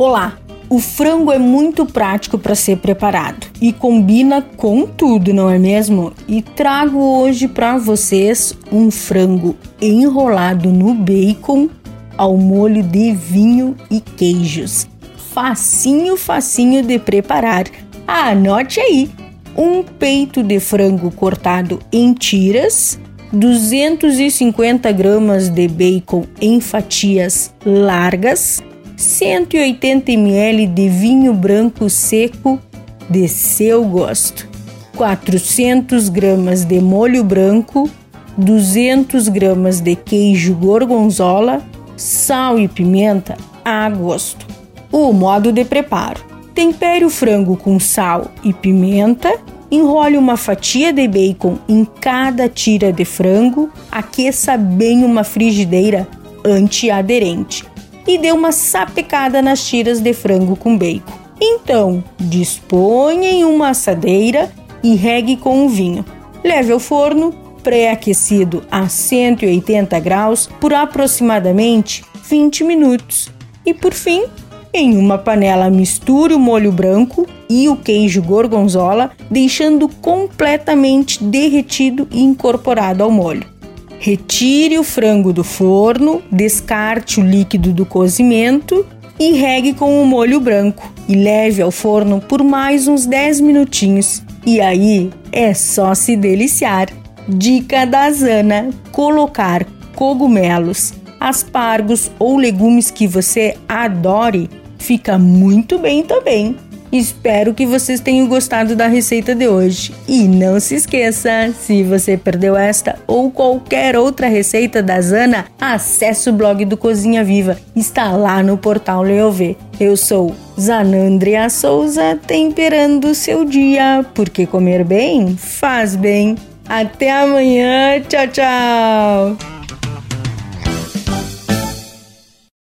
Olá! O frango é muito prático para ser preparado e combina com tudo, não é mesmo? E trago hoje para vocês um frango enrolado no bacon ao molho de vinho e queijos. Facinho, facinho de preparar. Anote aí: um peito de frango cortado em tiras, 250 gramas de bacon em fatias largas 180 ml de vinho branco seco de seu gosto, 400 gramas de molho branco, 200 gramas de queijo gorgonzola, sal e pimenta a gosto. O modo de preparo: tempere o frango com sal e pimenta, enrole uma fatia de bacon em cada tira de frango, aqueça bem uma frigideira antiaderente e dê uma sapecada nas tiras de frango com bacon. Então, disponha em uma assadeira e regue com o vinho. Leve ao forno pré-aquecido a 180 graus por aproximadamente 20 minutos. E por fim, em uma panela misture o molho branco e o queijo gorgonzola, deixando completamente derretido e incorporado ao molho. Retire o frango do forno, descarte o líquido do cozimento e regue com o molho branco e leve ao forno por mais uns 10 minutinhos. E aí é só se deliciar. Dica da Zana: colocar cogumelos, aspargos ou legumes que você adore fica muito bem também. Espero que vocês tenham gostado da receita de hoje. E não se esqueça, se você perdeu esta ou qualquer outra receita da Zana, acesse o blog do Cozinha Viva. Está lá no portal Leovê. Eu sou Zanandria Souza, temperando o seu dia, porque comer bem faz bem. Até amanhã, tchau, tchau!